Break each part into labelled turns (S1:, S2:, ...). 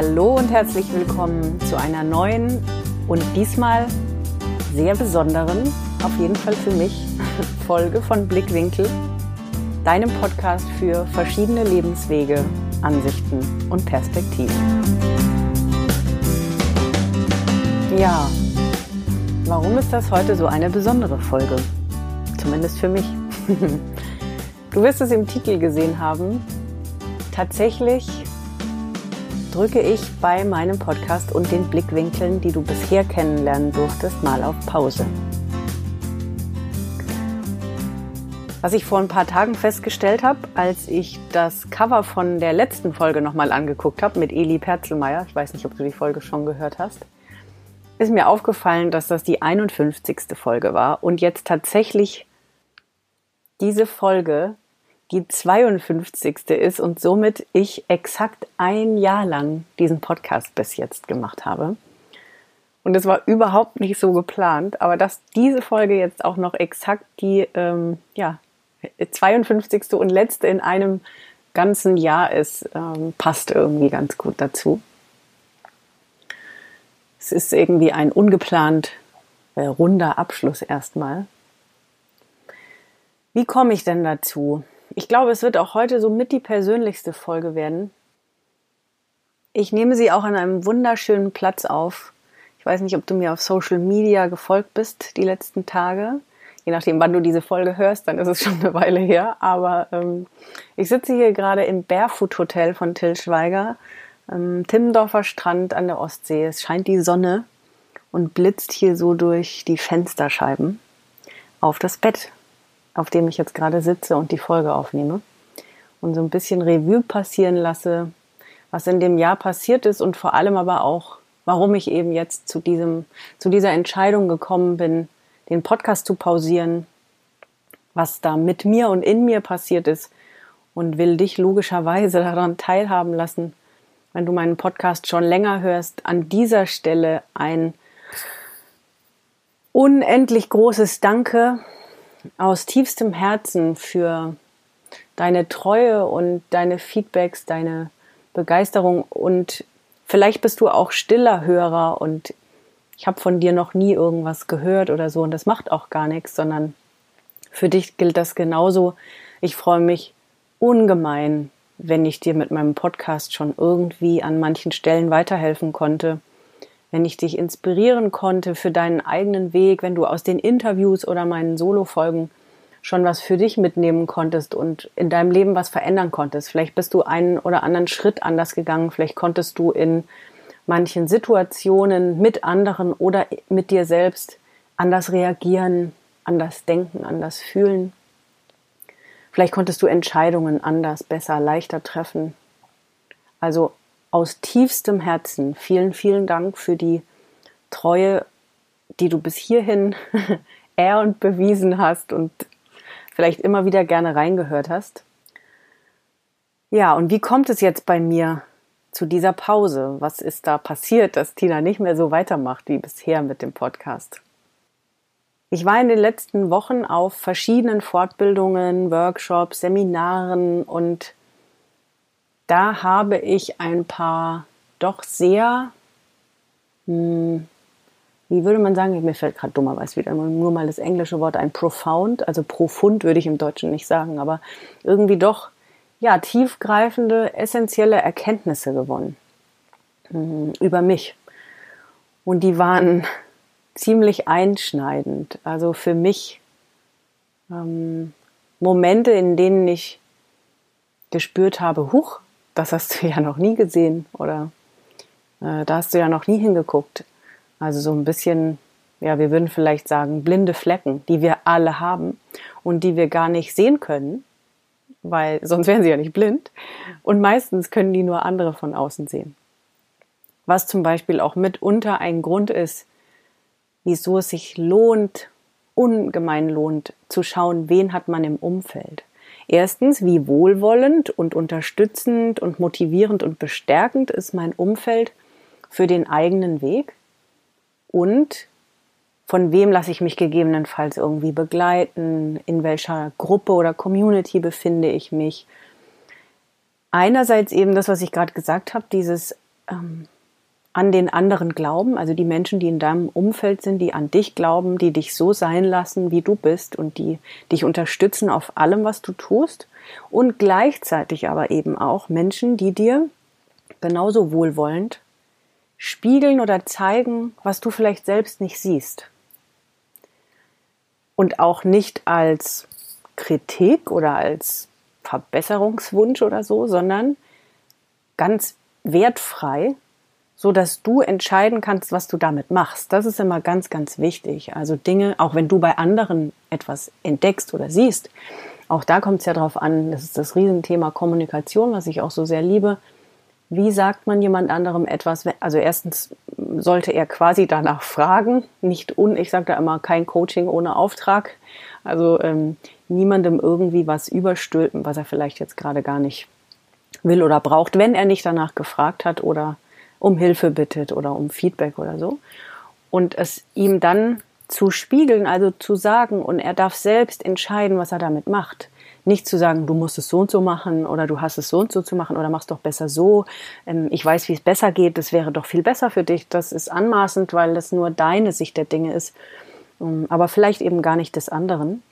S1: Hallo und herzlich willkommen zu einer neuen und diesmal sehr besonderen, auf jeden Fall für mich, Folge von Blickwinkel, deinem Podcast für verschiedene Lebenswege, Ansichten und Perspektiven. Ja, warum ist das heute so eine besondere Folge? Zumindest für mich. Du wirst es im Titel gesehen haben. Tatsächlich drücke ich bei meinem Podcast und den Blickwinkeln, die du bisher kennenlernen durftest, mal auf Pause. Was ich vor ein paar Tagen festgestellt habe, als ich das Cover von der letzten Folge nochmal angeguckt habe mit Eli Perzelmeier, ich weiß nicht, ob du die Folge schon gehört hast, ist mir aufgefallen, dass das die 51. Folge war und jetzt tatsächlich diese Folge die 52. ist und somit ich exakt ein Jahr lang diesen Podcast bis jetzt gemacht habe. Und es war überhaupt nicht so geplant, aber dass diese Folge jetzt auch noch exakt die ähm, ja, 52. und letzte in einem ganzen Jahr ist, ähm, passt irgendwie ganz gut dazu. Es ist irgendwie ein ungeplant äh, runder Abschluss erstmal. Wie komme ich denn dazu? Ich glaube, es wird auch heute so mit die persönlichste Folge werden. Ich nehme sie auch an einem wunderschönen Platz auf. Ich weiß nicht, ob du mir auf Social Media gefolgt bist die letzten Tage. Je nachdem, wann du diese Folge hörst, dann ist es schon eine Weile her. Aber ähm, ich sitze hier gerade im Barefoot Hotel von Till Schweiger, ähm, Timmendorfer Strand an der Ostsee. Es scheint die Sonne und blitzt hier so durch die Fensterscheiben auf das Bett auf dem ich jetzt gerade sitze und die Folge aufnehme. Und so ein bisschen Revue passieren lasse, was in dem Jahr passiert ist und vor allem aber auch, warum ich eben jetzt zu diesem, zu dieser Entscheidung gekommen bin, den Podcast zu pausieren, was da mit mir und in mir passiert ist und will dich logischerweise daran teilhaben lassen, wenn du meinen Podcast schon länger hörst, an dieser Stelle ein unendlich großes Danke aus tiefstem Herzen für deine Treue und deine Feedbacks, deine Begeisterung. Und vielleicht bist du auch stiller Hörer und ich habe von dir noch nie irgendwas gehört oder so. Und das macht auch gar nichts, sondern für dich gilt das genauso. Ich freue mich ungemein, wenn ich dir mit meinem Podcast schon irgendwie an manchen Stellen weiterhelfen konnte wenn ich dich inspirieren konnte für deinen eigenen Weg, wenn du aus den Interviews oder meinen Solo-Folgen schon was für dich mitnehmen konntest und in deinem Leben was verändern konntest. Vielleicht bist du einen oder anderen Schritt anders gegangen, vielleicht konntest du in manchen Situationen mit anderen oder mit dir selbst anders reagieren, anders denken, anders fühlen. Vielleicht konntest du Entscheidungen anders, besser, leichter treffen. Also aus tiefstem Herzen vielen, vielen Dank für die Treue, die du bis hierhin er und bewiesen hast und vielleicht immer wieder gerne reingehört hast. Ja, und wie kommt es jetzt bei mir zu dieser Pause? Was ist da passiert, dass Tina nicht mehr so weitermacht wie bisher mit dem Podcast? Ich war in den letzten Wochen auf verschiedenen Fortbildungen, Workshops, Seminaren und da habe ich ein paar doch sehr, hm, wie würde man sagen, mir fällt gerade dummerweise wieder nur mal das englische Wort ein profound, also profund würde ich im Deutschen nicht sagen, aber irgendwie doch ja tiefgreifende, essentielle Erkenntnisse gewonnen hm, über mich. Und die waren ziemlich einschneidend. Also für mich ähm, Momente, in denen ich gespürt habe, huch, das hast du ja noch nie gesehen oder äh, da hast du ja noch nie hingeguckt. Also so ein bisschen, ja, wir würden vielleicht sagen, blinde Flecken, die wir alle haben und die wir gar nicht sehen können, weil sonst wären sie ja nicht blind. Und meistens können die nur andere von außen sehen. Was zum Beispiel auch mitunter ein Grund ist, wieso es sich lohnt, ungemein lohnt, zu schauen, wen hat man im Umfeld. Erstens, wie wohlwollend und unterstützend und motivierend und bestärkend ist mein Umfeld für den eigenen Weg und von wem lasse ich mich gegebenenfalls irgendwie begleiten, in welcher Gruppe oder Community befinde ich mich. Einerseits eben das, was ich gerade gesagt habe, dieses ähm, an den anderen glauben, also die Menschen, die in deinem Umfeld sind, die an dich glauben, die dich so sein lassen, wie du bist und die dich unterstützen auf allem, was du tust. Und gleichzeitig aber eben auch Menschen, die dir genauso wohlwollend spiegeln oder zeigen, was du vielleicht selbst nicht siehst. Und auch nicht als Kritik oder als Verbesserungswunsch oder so, sondern ganz wertfrei so dass du entscheiden kannst, was du damit machst. Das ist immer ganz, ganz wichtig. Also Dinge, auch wenn du bei anderen etwas entdeckst oder siehst, auch da kommt es ja drauf an, das ist das Riesenthema Kommunikation, was ich auch so sehr liebe. Wie sagt man jemand anderem etwas? Also erstens sollte er quasi danach fragen, nicht un, ich sage da immer kein Coaching ohne Auftrag. Also ähm, niemandem irgendwie was überstülpen, was er vielleicht jetzt gerade gar nicht will oder braucht, wenn er nicht danach gefragt hat oder um Hilfe bittet oder um Feedback oder so. Und es ihm dann zu spiegeln, also zu sagen, und er darf selbst entscheiden, was er damit macht. Nicht zu sagen, du musst es so und so machen oder du hast es so und so zu machen oder machst doch besser so. Ähm, ich weiß, wie es besser geht, das wäre doch viel besser für dich. Das ist anmaßend, weil das nur deine Sicht der Dinge ist, ähm, aber vielleicht eben gar nicht des anderen.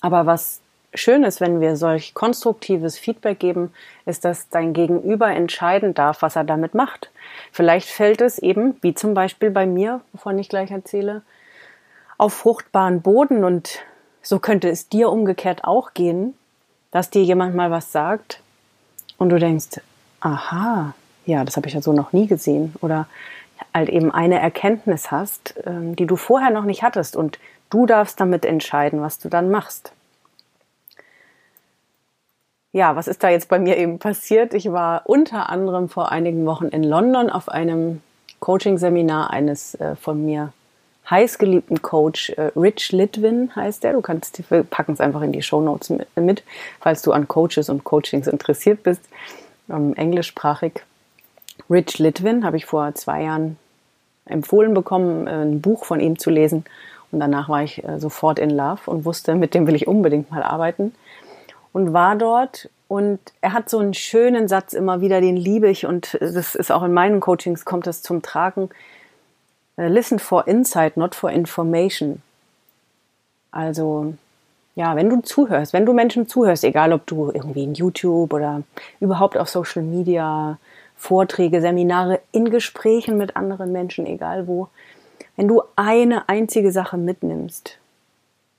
S1: Aber was schön ist, wenn wir solch konstruktives Feedback geben, ist, dass dein Gegenüber entscheiden darf, was er damit macht. Vielleicht fällt es eben, wie zum Beispiel bei mir, wovon ich gleich erzähle, auf fruchtbaren Boden. Und so könnte es dir umgekehrt auch gehen, dass dir jemand mal was sagt und du denkst, aha, ja, das habe ich ja so noch nie gesehen. Oder halt eben eine Erkenntnis hast, ähm, die du vorher noch nicht hattest. Und du darfst damit entscheiden, was du dann machst ja, was ist da jetzt bei mir eben passiert? Ich war unter anderem vor einigen Wochen in London auf einem Coaching-Seminar eines äh, von mir heißgeliebten Coach, äh, Rich Litwin heißt der. Du kannst, wir packen es einfach in die Show Notes mit, falls du an Coaches und Coachings interessiert bist, ähm, englischsprachig. Rich Litwin habe ich vor zwei Jahren empfohlen bekommen, äh, ein Buch von ihm zu lesen. Und danach war ich äh, sofort in Love und wusste, mit dem will ich unbedingt mal arbeiten und war dort und er hat so einen schönen Satz immer wieder, den liebe ich und das ist auch in meinen Coachings kommt das zum Tragen. Äh, listen for insight, not for information. Also, ja, wenn du zuhörst, wenn du Menschen zuhörst, egal ob du irgendwie in YouTube oder überhaupt auf Social Media, Vorträge, Seminare, in Gesprächen mit anderen Menschen, egal wo, wenn du eine einzige Sache mitnimmst,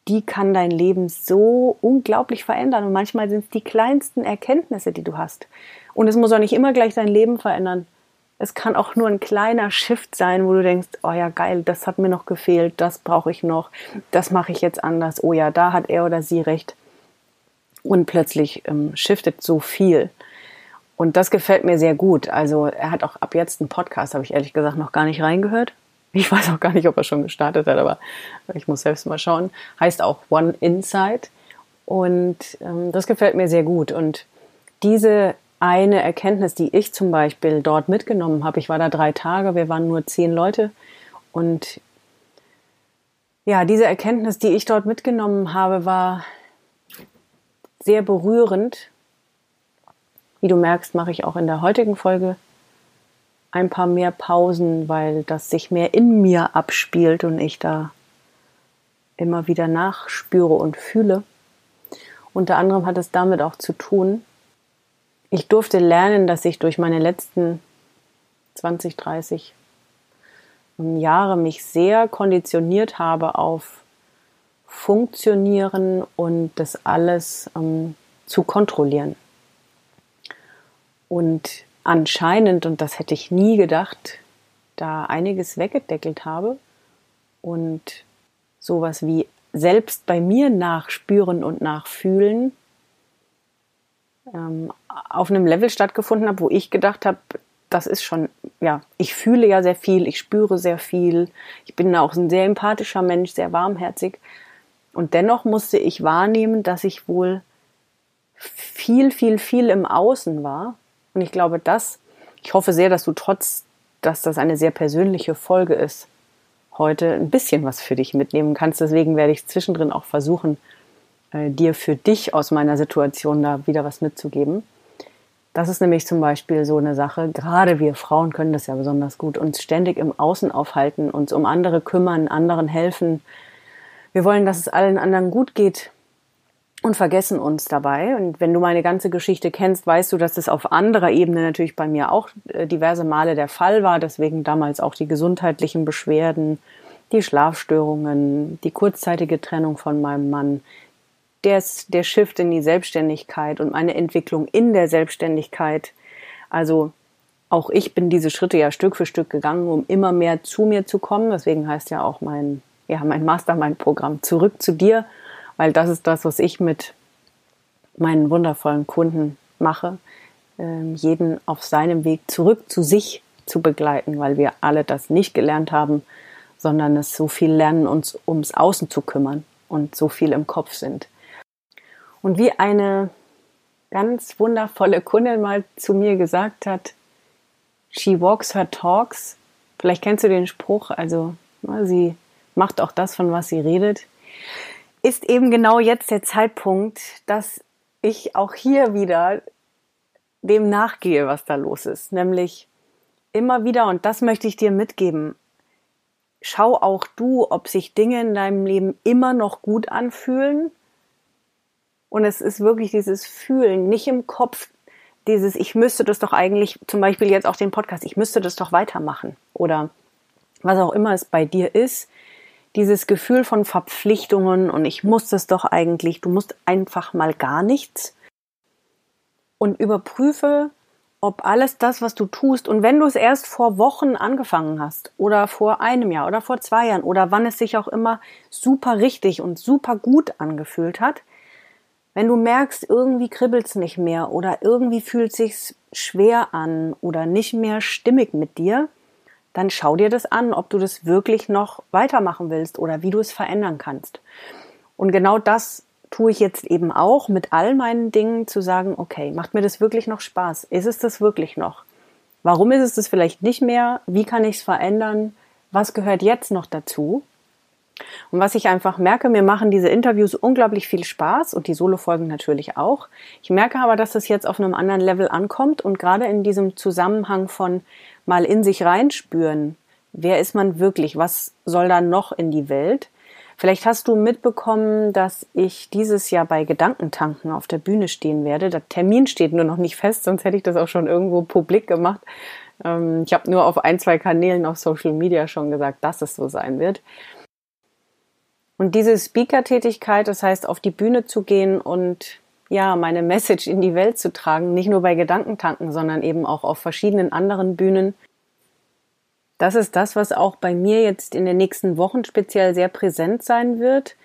S1: die kann dein Leben so unglaublich verändern. Und manchmal sind es die kleinsten Erkenntnisse, die du hast. Und es muss auch nicht immer gleich dein Leben verändern. Es kann auch nur ein kleiner Shift sein, wo du denkst, oh ja, geil, das hat mir noch gefehlt, das brauche ich noch, das mache ich jetzt anders. Oh ja, da hat er oder sie recht. Und plötzlich ähm, shiftet so viel. Und das gefällt mir sehr gut. Also er hat auch ab jetzt einen Podcast, habe ich ehrlich gesagt noch gar nicht reingehört. Ich weiß auch gar nicht, ob er schon gestartet hat, aber ich muss selbst mal schauen. Heißt auch One Insight. Und ähm, das gefällt mir sehr gut. Und diese eine Erkenntnis, die ich zum Beispiel dort mitgenommen habe, ich war da drei Tage, wir waren nur zehn Leute. Und ja, diese Erkenntnis, die ich dort mitgenommen habe, war sehr berührend. Wie du merkst, mache ich auch in der heutigen Folge ein paar mehr Pausen, weil das sich mehr in mir abspielt und ich da immer wieder nachspüre und fühle. Unter anderem hat es damit auch zu tun, ich durfte lernen, dass ich durch meine letzten 20, 30 Jahre mich sehr konditioniert habe auf Funktionieren und das alles ähm, zu kontrollieren. Und anscheinend, und das hätte ich nie gedacht, da einiges weggedeckelt habe und sowas wie selbst bei mir nachspüren und nachfühlen ähm, auf einem Level stattgefunden habe, wo ich gedacht habe, das ist schon, ja, ich fühle ja sehr viel, ich spüre sehr viel, ich bin auch ein sehr empathischer Mensch, sehr warmherzig. Und dennoch musste ich wahrnehmen, dass ich wohl viel, viel, viel im Außen war und ich glaube, das, ich hoffe sehr, dass du trotz, dass das eine sehr persönliche Folge ist, heute ein bisschen was für dich mitnehmen kannst. Deswegen werde ich zwischendrin auch versuchen, äh, dir für dich aus meiner Situation da wieder was mitzugeben. Das ist nämlich zum Beispiel so eine Sache, gerade wir Frauen können das ja besonders gut, uns ständig im Außen aufhalten, uns um andere kümmern, anderen helfen. Wir wollen, dass es allen anderen gut geht und vergessen uns dabei. Und wenn du meine ganze Geschichte kennst, weißt du, dass das auf anderer Ebene natürlich bei mir auch äh, diverse Male der Fall war. Deswegen damals auch die gesundheitlichen Beschwerden, die Schlafstörungen, die kurzzeitige Trennung von meinem Mann, der, der Shift in die Selbstständigkeit und meine Entwicklung in der Selbstständigkeit. Also auch ich bin diese Schritte ja Stück für Stück gegangen, um immer mehr zu mir zu kommen. Deswegen heißt ja auch mein, ja, mein Mastermind-Programm zurück zu dir, weil das ist das, was ich mit meinen wundervollen Kunden mache, ähm, jeden auf seinem Weg zurück zu sich zu begleiten, weil wir alle das nicht gelernt haben, sondern es so viel lernen, uns ums Außen zu kümmern und so viel im Kopf sind. Und wie eine ganz wundervolle Kundin mal zu mir gesagt hat, she walks her talks. Vielleicht kennst du den Spruch, also sie macht auch das, von was sie redet. Ist eben genau jetzt der Zeitpunkt, dass ich auch hier wieder dem nachgehe, was da los ist. Nämlich immer wieder, und das möchte ich dir mitgeben, schau auch du, ob sich Dinge in deinem Leben immer noch gut anfühlen und es ist wirklich dieses Fühlen, nicht im Kopf, dieses, ich müsste das doch eigentlich, zum Beispiel jetzt auch den Podcast, ich müsste das doch weitermachen. Oder was auch immer es bei dir ist, dieses Gefühl von Verpflichtungen und ich muss das doch eigentlich, du musst einfach mal gar nichts. Und überprüfe, ob alles das, was du tust, und wenn du es erst vor Wochen angefangen hast, oder vor einem Jahr, oder vor zwei Jahren, oder wann es sich auch immer super richtig und super gut angefühlt hat, wenn du merkst, irgendwie kribbelt's nicht mehr oder irgendwie fühlt sich's schwer an oder nicht mehr stimmig mit dir, dann schau dir das an, ob du das wirklich noch weitermachen willst oder wie du es verändern kannst. Und genau das tue ich jetzt eben auch mit all meinen Dingen zu sagen, okay, macht mir das wirklich noch Spaß? Ist es das wirklich noch? Warum ist es das vielleicht nicht mehr? Wie kann ich es verändern? Was gehört jetzt noch dazu? Und was ich einfach merke, mir machen diese Interviews unglaublich viel Spaß und die Solo-Folgen natürlich auch. Ich merke aber, dass es jetzt auf einem anderen Level ankommt und gerade in diesem Zusammenhang von mal in sich reinspüren, wer ist man wirklich, was soll da noch in die Welt? Vielleicht hast du mitbekommen, dass ich dieses Jahr bei Gedankentanken auf der Bühne stehen werde. Der Termin steht nur noch nicht fest, sonst hätte ich das auch schon irgendwo publik gemacht. Ähm, ich habe nur auf ein, zwei Kanälen auf Social Media schon gesagt, dass es so sein wird. Und diese Speaker-Tätigkeit, das heißt, auf die Bühne zu gehen und ja, meine Message in die Welt zu tragen, nicht nur bei Gedankentanken, sondern eben auch auf verschiedenen anderen Bühnen. Das ist das, was auch bei mir jetzt in den nächsten Wochen speziell sehr präsent sein wird,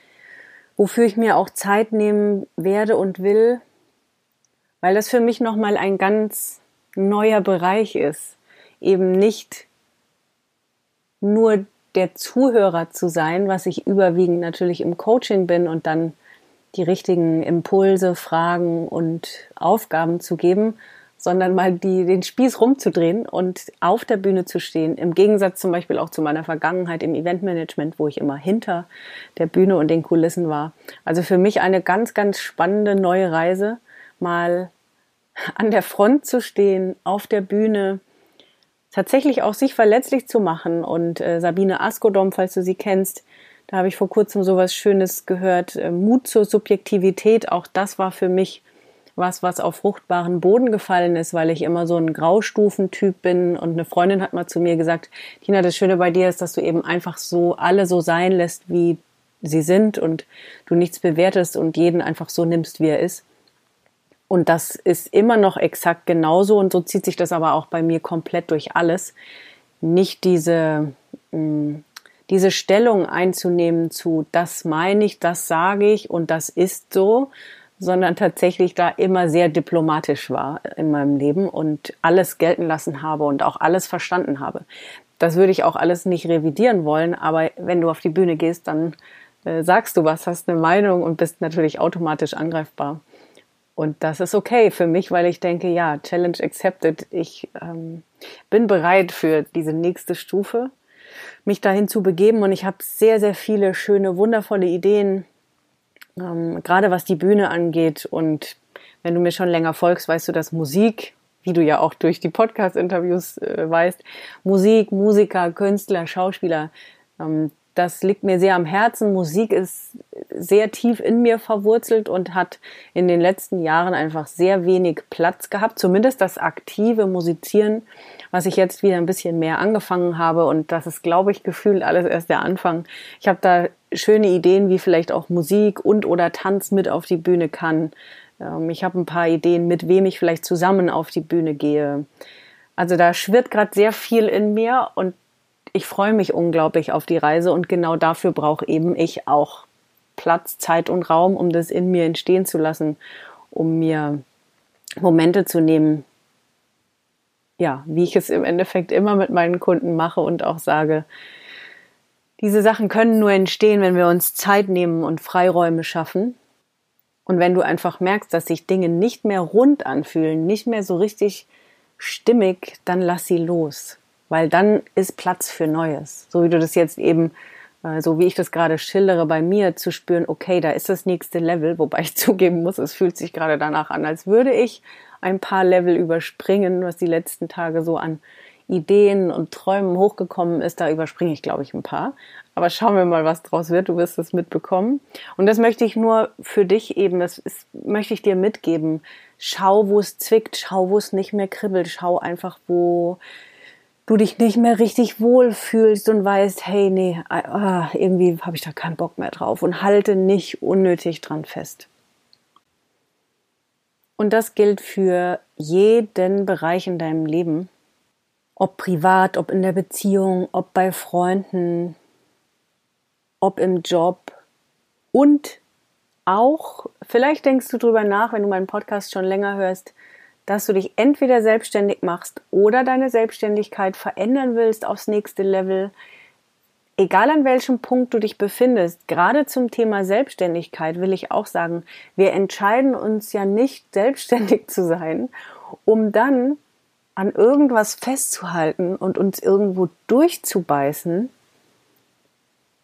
S1: wofür ich mir auch Zeit nehmen werde und will, weil das für mich nochmal ein ganz neuer Bereich ist. Eben nicht nur der Zuhörer zu sein, was ich überwiegend natürlich im Coaching bin und dann die richtigen Impulse, Fragen und Aufgaben zu geben, sondern mal die, den Spieß rumzudrehen und auf der Bühne zu stehen. Im Gegensatz zum Beispiel auch zu meiner Vergangenheit im Eventmanagement, wo ich immer hinter der Bühne und den Kulissen war. Also für mich eine ganz, ganz spannende neue Reise, mal an der Front zu stehen, auf der Bühne, tatsächlich auch sich verletzlich zu machen. Und äh, Sabine Askodom, falls du sie kennst, da habe ich vor kurzem sowas Schönes gehört. Äh, Mut zur Subjektivität, auch das war für mich was, was auf fruchtbaren Boden gefallen ist, weil ich immer so ein Graustufentyp bin. Und eine Freundin hat mal zu mir gesagt, Tina, das Schöne bei dir ist, dass du eben einfach so alle so sein lässt, wie sie sind und du nichts bewertest und jeden einfach so nimmst, wie er ist. Und das ist immer noch exakt genauso und so zieht sich das aber auch bei mir komplett durch alles. Nicht diese, mh, mm, diese Stellung einzunehmen zu, das meine ich, das sage ich und das ist so, sondern tatsächlich da immer sehr diplomatisch war in meinem Leben und alles gelten lassen habe und auch alles verstanden habe. Das würde ich auch alles nicht revidieren wollen, aber wenn du auf die Bühne gehst, dann äh, sagst du was, hast eine Meinung und bist natürlich automatisch angreifbar. Und das ist okay für mich, weil ich denke, ja, Challenge accepted. Ich ähm, bin bereit für diese nächste Stufe, mich dahin zu begeben. Und ich habe sehr, sehr viele schöne, wundervolle Ideen, ähm, gerade was die Bühne angeht. Und wenn du mir schon länger folgst, weißt du, dass Musik wie du ja auch durch die Podcast-Interviews äh, weißt, Musik, Musiker, Künstler, Schauspieler, ähm, das liegt mir sehr am Herzen. Musik ist sehr tief in mir verwurzelt und hat in den letzten Jahren einfach sehr wenig Platz gehabt. Zumindest das aktive Musizieren, was ich jetzt wieder ein bisschen mehr angefangen habe. Und das ist, glaube ich, gefühlt alles erst der Anfang. Ich habe da schöne Ideen, wie vielleicht auch Musik und oder Tanz mit auf die Bühne kann. Ähm, ich habe ein paar Ideen, mit wem ich vielleicht zusammen auf die Bühne gehe. Also da schwirrt gerade sehr viel in mir und ich freue mich unglaublich auf die Reise und genau dafür brauche eben ich auch Platz, Zeit und Raum, um das in mir entstehen zu lassen, um mir Momente zu nehmen, ja, wie ich es im Endeffekt immer mit meinen Kunden mache und auch sage, diese Sachen können nur entstehen, wenn wir uns Zeit nehmen und Freiräume schaffen. Und wenn du einfach merkst, dass sich Dinge nicht mehr rund anfühlen, nicht mehr so richtig stimmig, dann lass sie los weil dann ist Platz für Neues. So wie du das jetzt eben, äh, so wie ich das gerade schildere, bei mir zu spüren, okay, da ist das nächste Level, wobei ich zugeben muss, es fühlt sich gerade danach an, als würde ich ein paar Level überspringen, was die letzten Tage so an Ideen und Träumen hochgekommen ist, da überspringe ich, glaube ich, ein paar. Aber schauen wir mal, was draus wird. Du wirst es mitbekommen. Und das möchte ich nur für dich eben, das ist, möchte ich dir mitgeben. Schau, wo es zwickt, schau, wo es nicht mehr kribbelt, schau einfach, wo du dich nicht mehr richtig wohl fühlst und weißt, hey, nee, ah, irgendwie habe ich da keinen Bock mehr drauf und halte nicht unnötig dran fest. Und das gilt für jeden Bereich in deinem Leben, ob privat, ob in der Beziehung, ob bei Freunden, ob im Job und auch, vielleicht denkst du drüber nach, wenn du meinen Podcast schon länger hörst, dass du dich entweder selbstständig machst oder deine Selbstständigkeit verändern willst aufs nächste Level, egal an welchem Punkt du dich befindest, gerade zum Thema Selbstständigkeit will ich auch sagen, wir entscheiden uns ja nicht selbstständig zu sein, um dann an irgendwas festzuhalten und uns irgendwo durchzubeißen,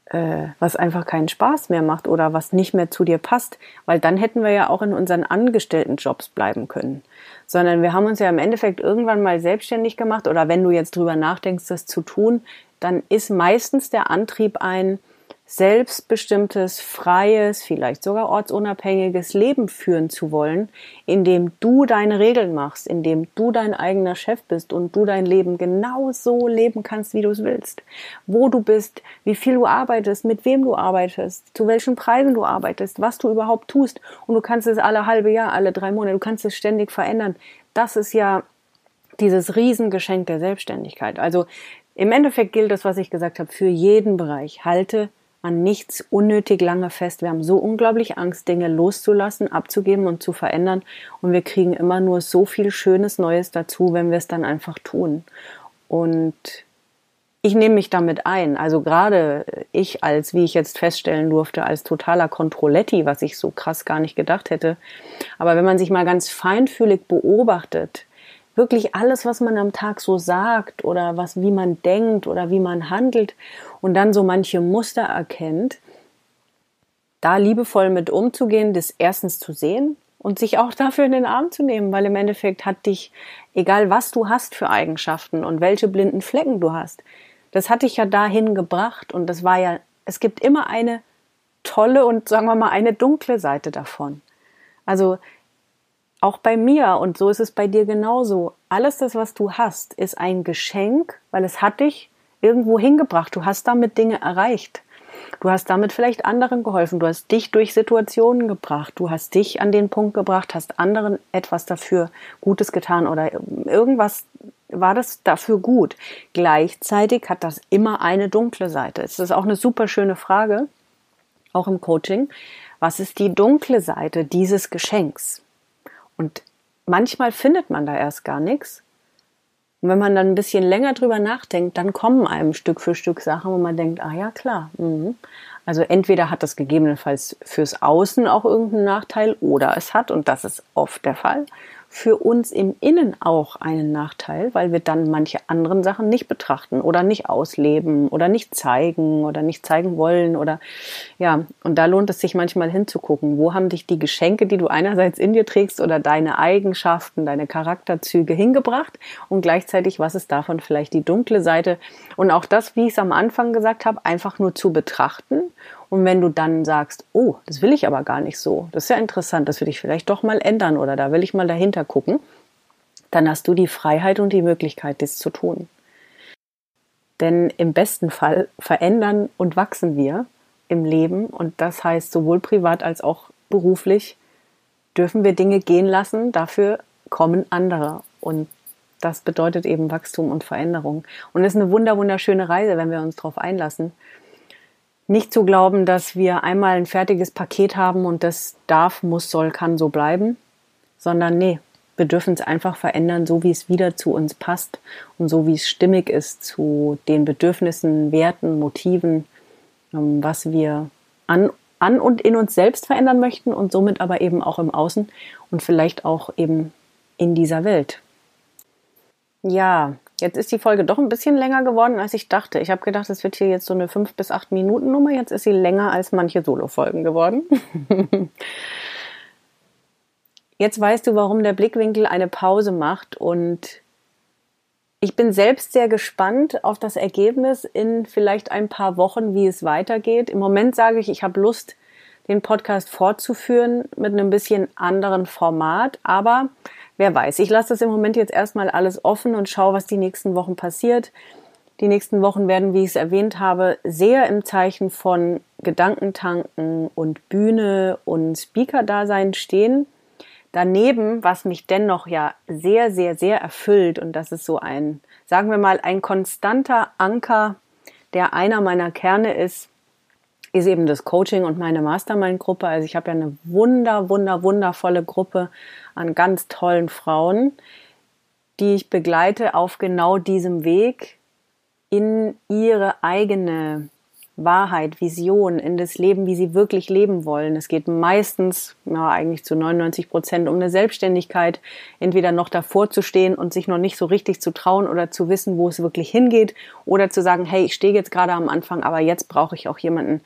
S1: äh, was einfach keinen Spaß mehr macht oder was nicht mehr zu dir passt, weil dann hätten wir ja auch in unseren Angestelltenjobs bleiben können. Sondern wir haben uns ja im Endeffekt irgendwann mal selbstständig gemacht oder wenn du jetzt drüber nachdenkst, das zu tun, dann ist meistens der Antrieb ein, selbstbestimmtes, freies, vielleicht sogar ortsunabhängiges Leben führen zu wollen, in dem du deine Regeln machst, in dem du dein eigener Chef bist und du dein Leben genau so leben kannst, wie du es willst. Wo du bist, wie viel du arbeitest, mit wem du arbeitest, zu welchen Preisen du arbeitest, was du überhaupt tust. Und du kannst es alle halbe Jahr, alle drei Monate, du kannst es ständig verändern. Das ist ja dieses Riesengeschenk der Selbstständigkeit. Also im Endeffekt gilt das, was ich gesagt habe, für jeden Bereich. Halte an nichts unnötig lange fest. Wir haben so unglaublich Angst, Dinge loszulassen, abzugeben und zu verändern. Und wir kriegen immer nur so viel Schönes Neues dazu, wenn wir es dann einfach tun. Und ich nehme mich damit ein. Also gerade ich als, wie ich jetzt feststellen durfte, als totaler Controletti, was ich so krass gar nicht gedacht hätte. Aber wenn man sich mal ganz feinfühlig beobachtet, wirklich alles, was man am Tag so sagt oder was, wie man denkt oder wie man handelt und dann so manche Muster erkennt, da liebevoll mit umzugehen, das erstens zu sehen und sich auch dafür in den Arm zu nehmen, weil im Endeffekt hat dich, egal was du hast für Eigenschaften und welche blinden Flecken du hast, das hat dich ja dahin gebracht und das war ja, es gibt immer eine tolle und sagen wir mal eine dunkle Seite davon. Also auch bei mir, und so ist es bei dir genauso, alles das, was du hast, ist ein Geschenk, weil es hat dich irgendwo hingebracht. Du hast damit Dinge erreicht. Du hast damit vielleicht anderen geholfen. Du hast dich durch Situationen gebracht. Du hast dich an den Punkt gebracht, hast anderen etwas dafür Gutes getan oder irgendwas war das dafür gut. Gleichzeitig hat das immer eine dunkle Seite. Es ist auch eine super schöne Frage, auch im Coaching. Was ist die dunkle Seite dieses Geschenks? Und manchmal findet man da erst gar nichts. Und wenn man dann ein bisschen länger drüber nachdenkt, dann kommen einem Stück für Stück Sachen, wo man denkt, ah ja, klar. Mhm. Also entweder hat das gegebenenfalls fürs Außen auch irgendeinen Nachteil oder es hat, und das ist oft der Fall, für uns im Innen auch einen Nachteil, weil wir dann manche anderen Sachen nicht betrachten oder nicht ausleben oder nicht zeigen oder nicht zeigen wollen oder ja, und da lohnt es sich manchmal hinzugucken, wo haben dich die Geschenke, die du einerseits in dir trägst oder deine Eigenschaften, deine Charakterzüge hingebracht und gleichzeitig, was ist davon vielleicht die dunkle Seite? Und auch das, wie ich es am Anfang gesagt habe, einfach nur zu betrachten und wenn du dann sagst, oh, das will ich aber gar nicht so, das ist ja interessant, das will ich vielleicht doch mal ändern oder da will ich mal dahinter gucken, dann hast du die Freiheit und die Möglichkeit, das zu tun. Denn im besten Fall verändern und wachsen wir im Leben und das heißt sowohl privat als auch beruflich dürfen wir Dinge gehen lassen, dafür kommen andere und das bedeutet eben Wachstum und Veränderung. Und es ist eine wunder wunderschöne Reise, wenn wir uns darauf einlassen nicht zu glauben, dass wir einmal ein fertiges Paket haben und das darf, muss, soll, kann so bleiben, sondern nee, wir dürfen es einfach verändern, so wie es wieder zu uns passt und so wie es stimmig ist zu den Bedürfnissen, Werten, Motiven, ähm, was wir an, an und in uns selbst verändern möchten und somit aber eben auch im Außen und vielleicht auch eben in dieser Welt. Ja, Jetzt ist die Folge doch ein bisschen länger geworden, als ich dachte. Ich habe gedacht, es wird hier jetzt so eine 5 bis 8 Minuten Nummer. Jetzt ist sie länger als manche Solo-Folgen geworden. jetzt weißt du, warum der Blickwinkel eine Pause macht und ich bin selbst sehr gespannt auf das Ergebnis in vielleicht ein paar Wochen, wie es weitergeht. Im Moment sage ich, ich habe Lust, den Podcast fortzuführen mit einem bisschen anderen Format, aber wer weiß. Ich lasse das im Moment jetzt erstmal alles offen und schaue, was die nächsten Wochen passiert. Die nächsten Wochen werden, wie ich es erwähnt habe, sehr im Zeichen von Gedankentanken und Bühne und Speaker-Dasein stehen. Daneben, was mich dennoch ja sehr, sehr, sehr erfüllt, und das ist so ein, sagen wir mal, ein konstanter Anker, der einer meiner Kerne ist, ist eben das Coaching und meine Mastermind-Gruppe. Also ich habe ja eine wunder, wunder, wundervolle Gruppe an ganz tollen Frauen, die ich begleite auf genau diesem Weg in ihre eigene Wahrheit, Vision, in das Leben, wie sie wirklich leben wollen. Es geht meistens, ja, eigentlich zu 99 Prozent um eine Selbstständigkeit, entweder noch davor zu stehen und sich noch nicht so richtig zu trauen oder zu wissen, wo es wirklich hingeht oder zu sagen, hey, ich stehe jetzt gerade am Anfang, aber jetzt brauche ich auch jemanden,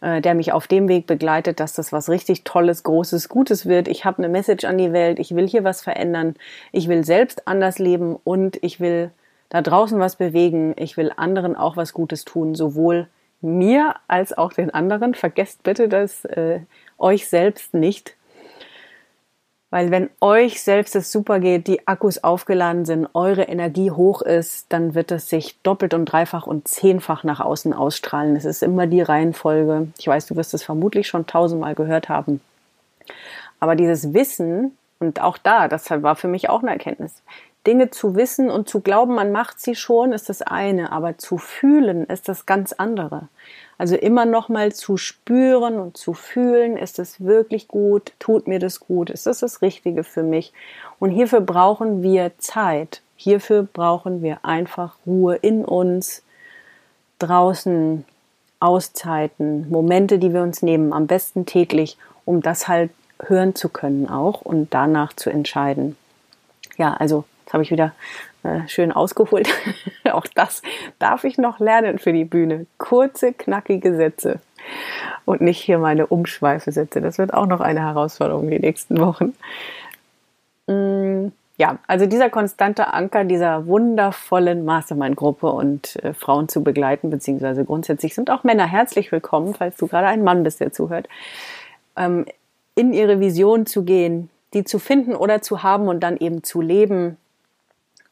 S1: äh, der mich auf dem Weg begleitet, dass das was richtig Tolles, Großes, Gutes wird. Ich habe eine Message an die Welt, ich will hier was verändern, ich will selbst anders leben und ich will da draußen was bewegen, ich will anderen auch was Gutes tun, sowohl mir als auch den anderen. Vergesst bitte das äh, euch selbst nicht. Weil wenn euch selbst es super geht, die Akkus aufgeladen sind, eure Energie hoch ist, dann wird es sich doppelt und dreifach und zehnfach nach außen ausstrahlen. Es ist immer die Reihenfolge. Ich weiß, du wirst es vermutlich schon tausendmal gehört haben. Aber dieses Wissen, und auch da, das war für mich auch eine Erkenntnis, Dinge zu wissen und zu glauben, man macht sie schon, ist das eine, aber zu fühlen ist das ganz andere. Also immer noch mal zu spüren und zu fühlen, ist es wirklich gut, tut mir das gut, ist das das Richtige für mich? Und hierfür brauchen wir Zeit. Hierfür brauchen wir einfach Ruhe in uns, draußen, Auszeiten, Momente, die wir uns nehmen, am besten täglich, um das halt hören zu können auch und danach zu entscheiden. Ja, also Jetzt habe ich wieder äh, schön ausgeholt. Auch das darf ich noch lernen für die Bühne. Kurze, knackige Sätze und nicht hier meine Umschweifesätze. Das wird auch noch eine Herausforderung die nächsten Wochen. Mm, ja, also dieser konstante Anker dieser wundervollen Mastermind-Gruppe und äh, Frauen zu begleiten, beziehungsweise grundsätzlich sind auch Männer herzlich willkommen, falls du gerade ein Mann bist, der zuhört, ähm, in ihre Vision zu gehen, die zu finden oder zu haben und dann eben zu leben,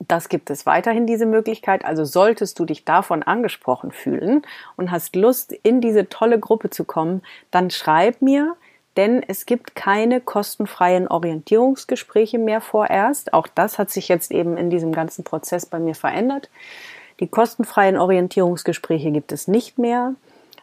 S1: das gibt es weiterhin diese Möglichkeit. Also solltest du dich davon angesprochen fühlen und hast Lust, in diese tolle Gruppe zu kommen, dann schreib mir, denn es gibt keine kostenfreien Orientierungsgespräche mehr vorerst. Auch das hat sich jetzt eben in diesem ganzen Prozess bei mir verändert. Die kostenfreien Orientierungsgespräche gibt es nicht mehr.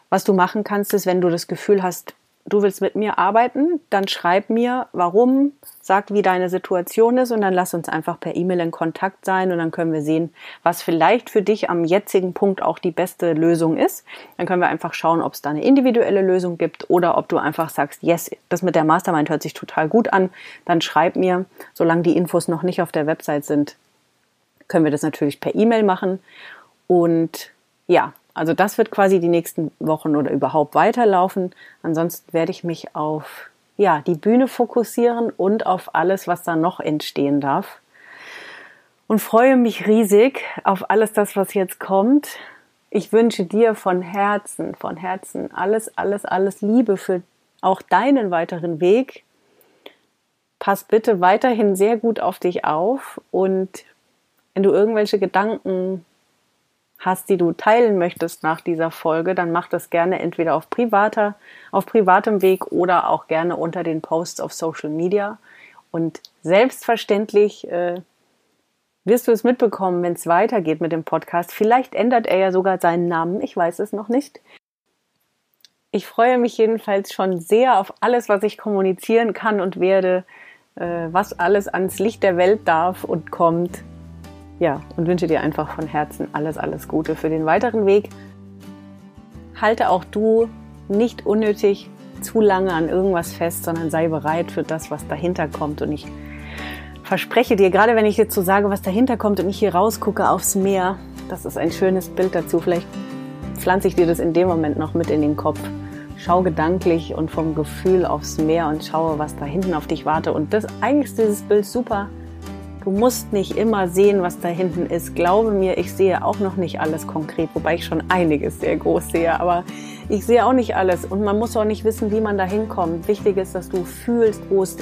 S1: Was du machen kannst, ist, wenn du das Gefühl hast, du willst mit mir arbeiten, dann schreib mir, warum, sag, wie deine Situation ist und dann lass uns einfach per E-Mail in Kontakt sein und dann können wir sehen, was vielleicht für dich am jetzigen Punkt auch die beste Lösung ist. Dann können wir einfach schauen, ob es da eine individuelle Lösung gibt oder ob du einfach sagst, yes, das mit der Mastermind hört sich total gut an, dann schreib mir, solange die Infos noch nicht auf der Website sind, können wir das natürlich per E-Mail machen und ja, also das wird quasi die nächsten Wochen oder überhaupt weiterlaufen. Ansonsten werde ich mich auf ja, die Bühne fokussieren und auf alles, was da noch entstehen darf. Und freue mich riesig auf alles das, was jetzt kommt. Ich wünsche dir von Herzen, von Herzen alles, alles, alles Liebe für auch deinen weiteren Weg. Pass bitte weiterhin sehr gut auf dich auf und wenn du irgendwelche Gedanken hast, die du teilen möchtest nach dieser Folge, dann mach das gerne entweder auf privater, auf privatem Weg oder auch gerne unter den Posts auf Social Media. Und selbstverständlich äh, wirst du es mitbekommen, wenn es weitergeht mit dem Podcast. Vielleicht ändert er ja sogar seinen Namen, ich weiß es noch nicht. Ich freue mich jedenfalls schon sehr auf alles, was ich kommunizieren kann und werde, äh, was alles ans Licht der Welt darf und kommt ja, und wünsche dir einfach von Herzen alles, alles Gute für den weiteren Weg. Halte auch du nicht unnötig zu lange an irgendwas fest, sondern sei bereit für das, was dahinter kommt. Und ich verspreche dir, gerade wenn ich jetzt so sage, was dahinter kommt und ich hier rausgucke aufs Meer, das ist ein schönes Bild dazu. Vielleicht pflanze ich dir das in dem Moment noch mit in den Kopf. Schau gedanklich und vom Gefühl aufs Meer und schaue, was da hinten auf dich warte. Und das eigentlich ist dieses Bild super Du musst nicht immer sehen, was da hinten ist. Glaube mir, ich sehe auch noch nicht alles konkret, wobei ich schon einiges sehr groß sehe, aber ich sehe auch nicht alles und man muss auch nicht wissen, wie man da hinkommt. Wichtig ist, dass du fühlst, wo es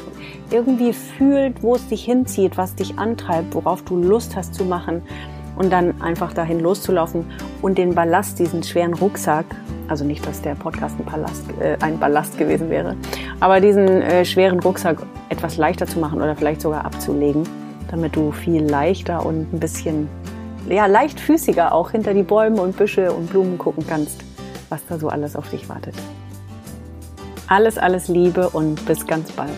S1: irgendwie fühlt, wo es dich hinzieht, was dich antreibt, worauf du Lust hast zu machen und dann einfach dahin loszulaufen und den Ballast, diesen schweren Rucksack, also nicht, dass der Podcast ein, Ballast, äh, ein Ballast gewesen wäre, aber diesen äh, schweren Rucksack etwas leichter zu machen oder vielleicht sogar abzulegen damit du viel leichter und ein bisschen ja, leichtfüßiger auch hinter die Bäume und Büsche und Blumen gucken kannst, was da so alles auf dich wartet. Alles, alles Liebe und bis ganz bald.